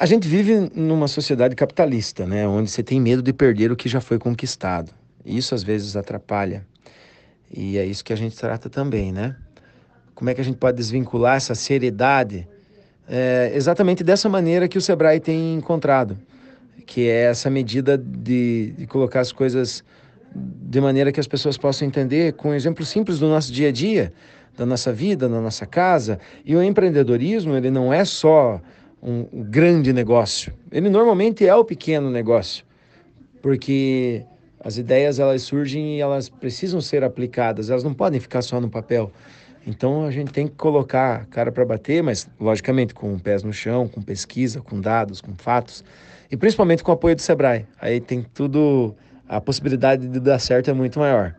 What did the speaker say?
A gente vive numa sociedade capitalista, né, onde você tem medo de perder o que já foi conquistado. Isso às vezes atrapalha. E é isso que a gente trata também, né? Como é que a gente pode desvincular essa seriedade? É exatamente dessa maneira que o Sebrae tem encontrado, que é essa medida de, de colocar as coisas de maneira que as pessoas possam entender com um exemplo simples do nosso dia a dia, da nossa vida, da nossa casa. E o empreendedorismo, ele não é só um, grande negócio. Ele normalmente é o pequeno negócio, porque as ideias elas surgem e elas precisam ser aplicadas, elas não podem ficar só no papel. Então a gente tem que colocar cara para bater, mas logicamente com pés no chão, com pesquisa, com dados, com fatos e principalmente com o apoio do Sebrae. Aí tem tudo, a possibilidade de dar certo é muito maior.